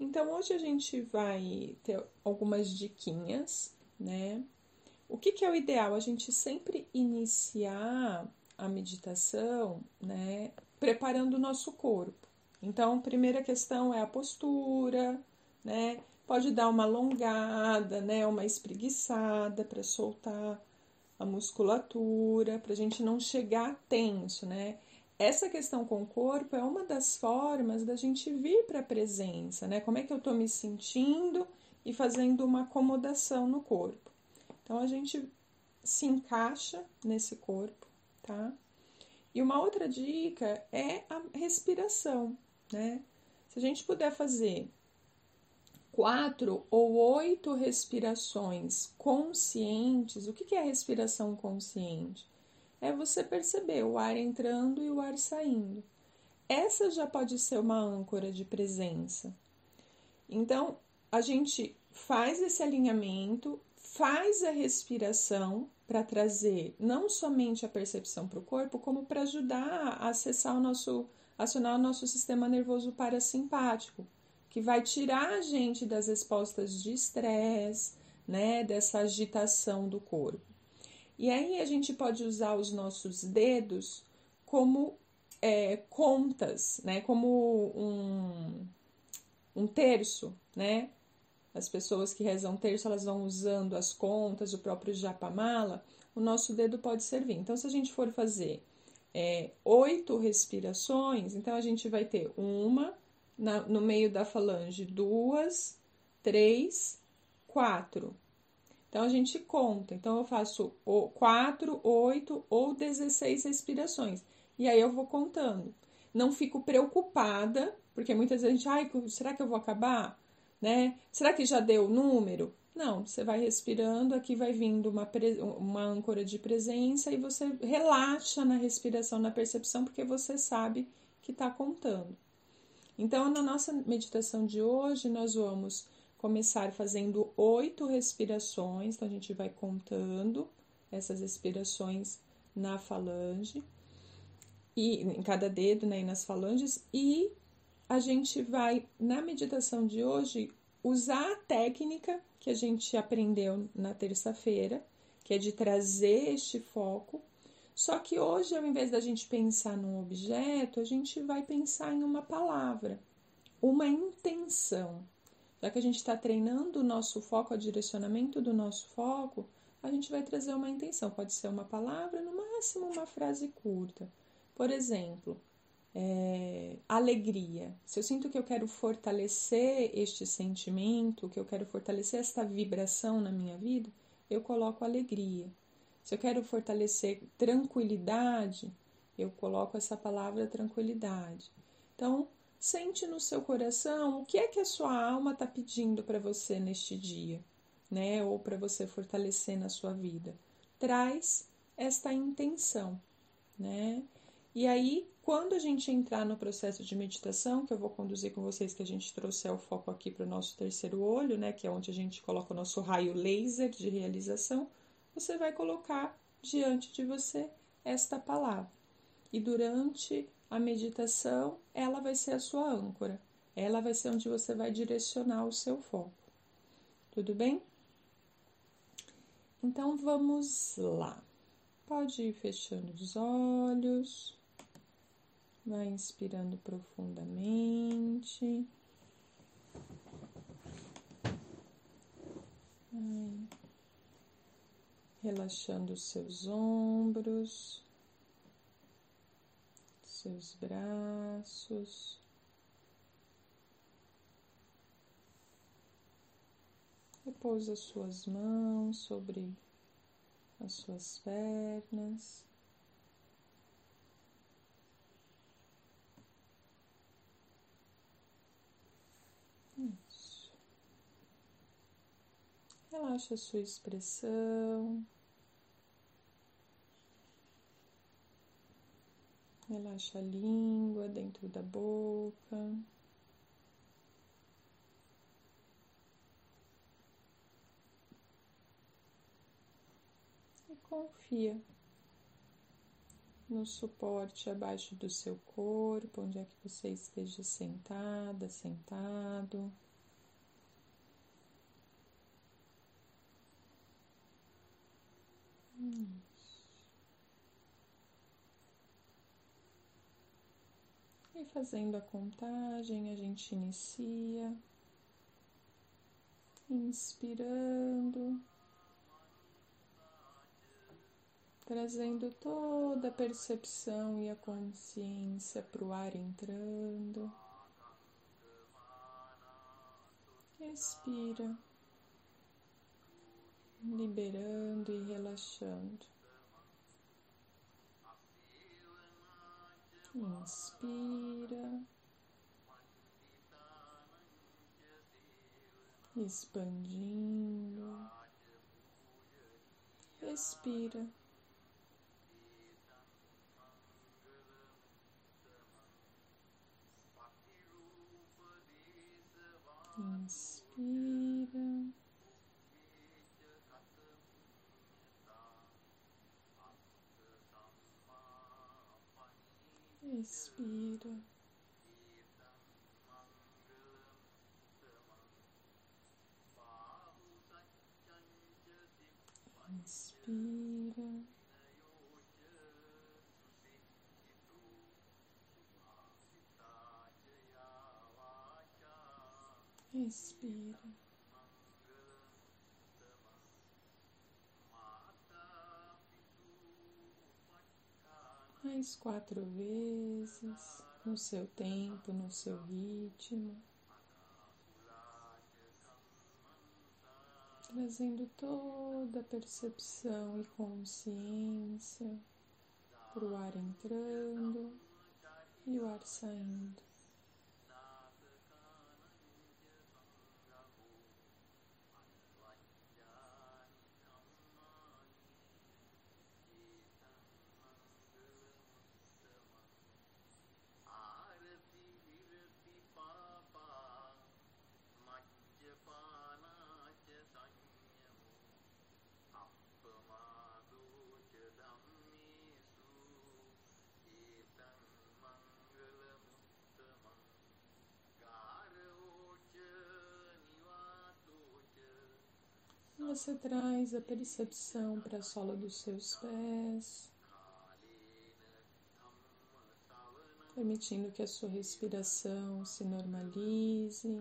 Então, hoje a gente vai ter algumas diquinhas, né? O que, que é o ideal? A gente sempre iniciar a meditação, né? Preparando o nosso corpo. Então, a primeira questão é a postura, né? Pode dar uma alongada, né? Uma espreguiçada para soltar a musculatura, para a gente não chegar tenso, né? Essa questão com o corpo é uma das formas da gente vir para a presença, né? Como é que eu estou me sentindo e fazendo uma acomodação no corpo. Então a gente se encaixa nesse corpo, tá? E uma outra dica é a respiração, né? Se a gente puder fazer quatro ou oito respirações conscientes, o que é respiração consciente? É você perceber o ar entrando e o ar saindo. Essa já pode ser uma âncora de presença. Então, a gente faz esse alinhamento, faz a respiração para trazer não somente a percepção para o corpo, como para ajudar a acessar o nosso, acionar o nosso sistema nervoso parasimpático, que vai tirar a gente das respostas de estresse, né, dessa agitação do corpo. E aí a gente pode usar os nossos dedos como é, contas, né? Como um, um terço, né? As pessoas que rezam terço, elas vão usando as contas, o próprio japamala, o nosso dedo pode servir. Então, se a gente for fazer é, oito respirações, então a gente vai ter uma na, no meio da falange, duas, três, quatro. Então a gente conta. Então eu faço 4, 8 ou 16 respirações. E aí eu vou contando. Não fico preocupada, porque muitas vezes a gente, ai, será que eu vou acabar? Né? Será que já deu o número? Não, você vai respirando, aqui vai vindo uma, uma âncora de presença e você relaxa na respiração, na percepção, porque você sabe que está contando. Então, na nossa meditação de hoje, nós vamos começar fazendo oito respirações, então a gente vai contando essas respirações na falange e em cada dedo, né, e nas falanges, e a gente vai na meditação de hoje usar a técnica que a gente aprendeu na terça-feira, que é de trazer este foco. Só que hoje, ao invés da gente pensar num objeto, a gente vai pensar em uma palavra, uma intenção. Já que a gente está treinando o nosso foco, o direcionamento do nosso foco, a gente vai trazer uma intenção. Pode ser uma palavra, no máximo uma frase curta. Por exemplo, é, alegria. Se eu sinto que eu quero fortalecer este sentimento, que eu quero fortalecer esta vibração na minha vida, eu coloco alegria. Se eu quero fortalecer tranquilidade, eu coloco essa palavra tranquilidade. Então, Sente no seu coração o que é que a sua alma está pedindo para você neste dia, né? Ou para você fortalecer na sua vida. Traz esta intenção, né? E aí, quando a gente entrar no processo de meditação, que eu vou conduzir com vocês, que a gente trouxe o foco aqui para o nosso terceiro olho, né? Que é onde a gente coloca o nosso raio laser de realização, você vai colocar diante de você esta palavra. E durante a meditação, ela vai ser a sua âncora. Ela vai ser onde você vai direcionar o seu foco. Tudo bem? Então vamos lá. Pode ir fechando os olhos. Vai inspirando profundamente. Relaxando os seus ombros seus braços. Repousa suas mãos sobre as suas pernas. Isso. Relaxa a sua expressão. Relaxa a língua dentro da boca. E confia no suporte abaixo do seu corpo, onde é que você esteja sentada, sentado. Hum. Fazendo a contagem, a gente inicia, inspirando, trazendo toda a percepção e a consciência para o ar entrando. Expira, liberando e relaxando. Inspira, expandindo, expira. Inspira. Expira. Inspira. Expira. Mais quatro vezes, no seu tempo, no seu ritmo. Trazendo toda a percepção e consciência para o ar entrando e o ar saindo. Você traz a percepção para a sola dos seus pés, permitindo que a sua respiração se normalize,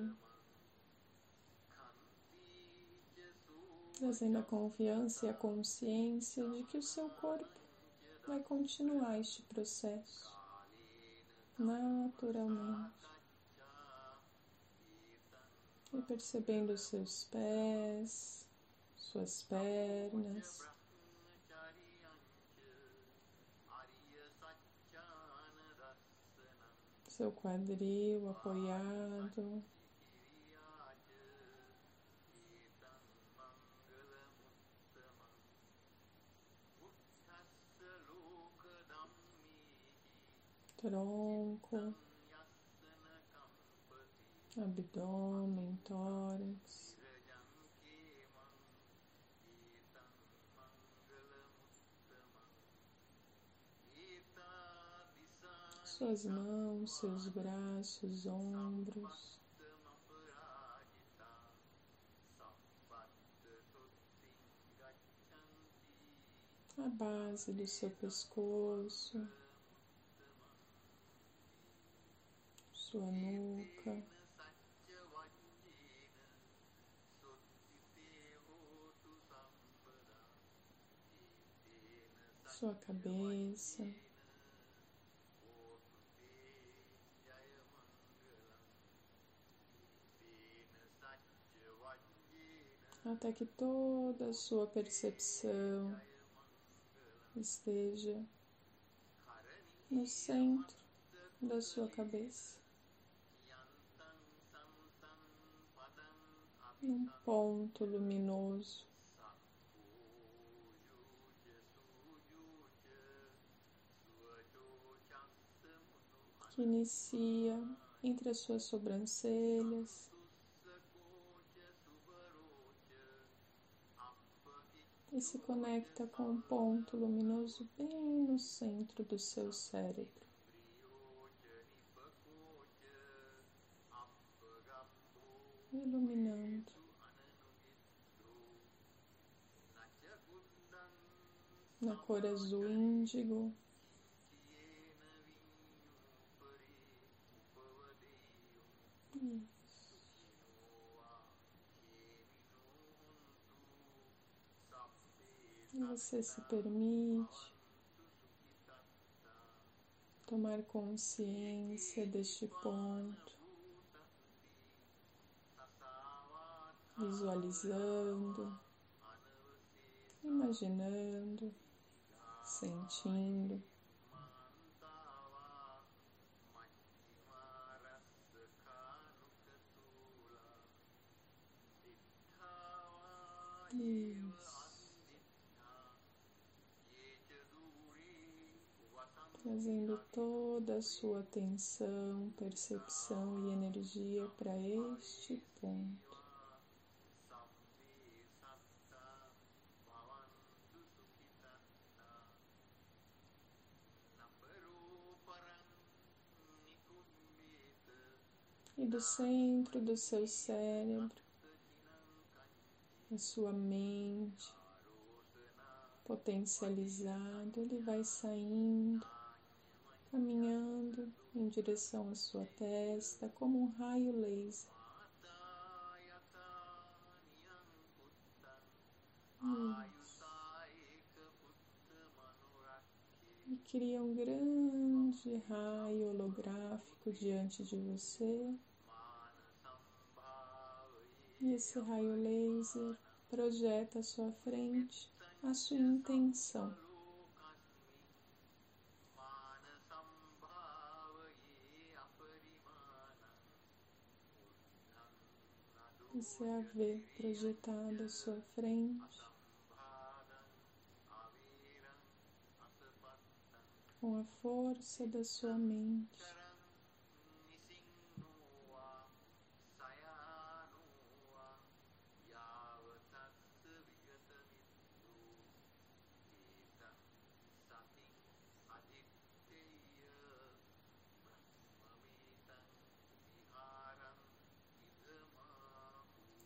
trazendo a confiança e a consciência de que o seu corpo vai continuar este processo naturalmente. E percebendo os seus pés, suas pernas. Seu quadril apoiado. Tronco, abdômen, tórax. Suas mãos, seus braços, ombros. A base do seu pescoço, sua nuca. Sua cabeça. Até que toda a sua percepção esteja no centro da sua cabeça, num ponto luminoso. Que inicia entre as suas sobrancelhas, e se conecta com um ponto luminoso bem no centro do seu cérebro. Iluminando. na cor azul índigo. E você se permite tomar consciência deste ponto, visualizando, imaginando, sentindo. Isso. Trazendo toda a sua atenção, percepção e energia para este ponto. E do centro do seu cérebro, a sua mente potencializado, ele vai saindo, caminhando em direção à sua testa como um raio laser. Isso. E cria um grande raio holográfico diante de você. E esse raio laser projeta à sua frente a sua intenção. Você a vê projetada à sua frente, com a força da sua mente.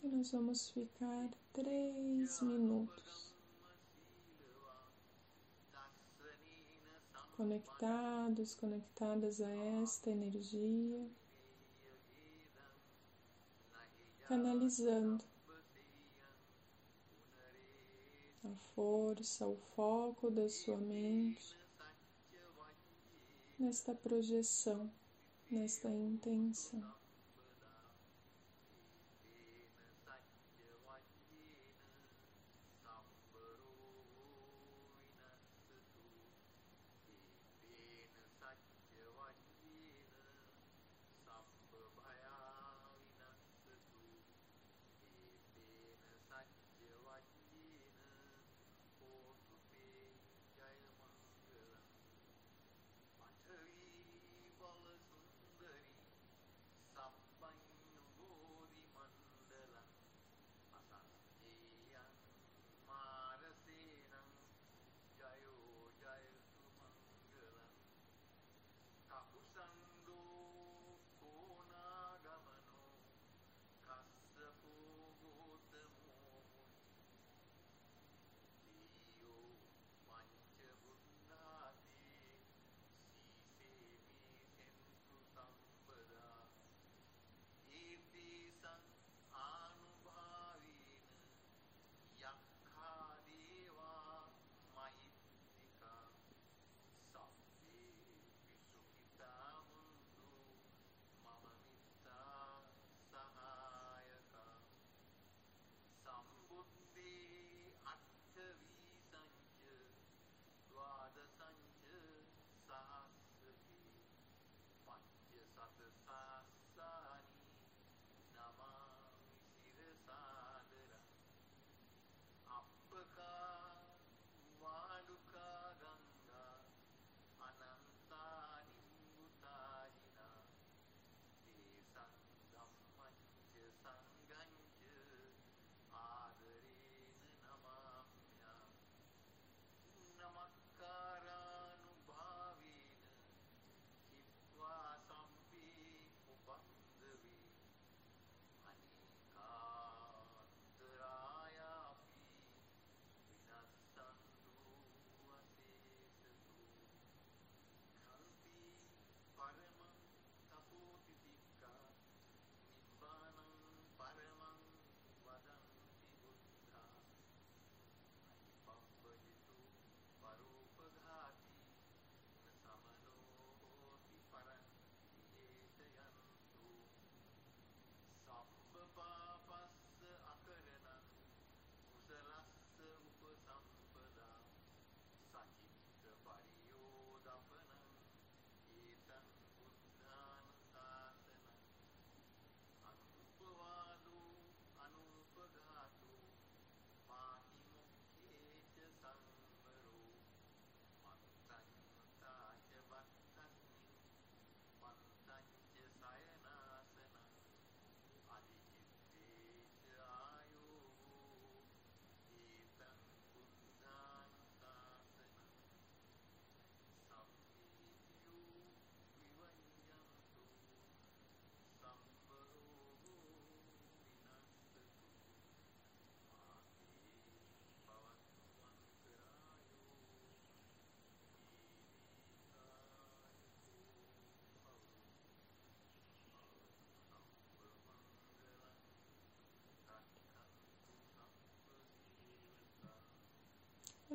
E nós vamos ficar três minutos conectados, conectadas a esta energia, canalizando a força, o foco da sua mente nesta projeção, nesta intenção.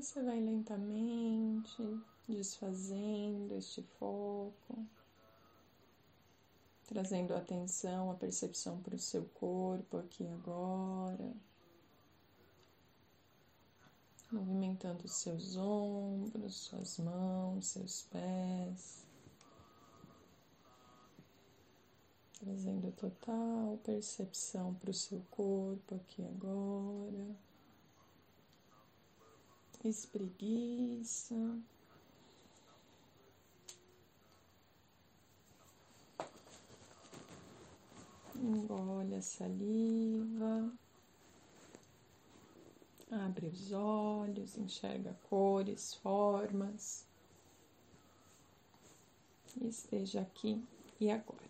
Você vai lentamente desfazendo este foco, trazendo atenção, a percepção para o seu corpo aqui agora, movimentando seus ombros, suas mãos, seus pés. Trazendo total percepção para o seu corpo aqui agora. Espreguiça. Engole a saliva. Abre os olhos, enxerga cores, formas. Esteja aqui e agora.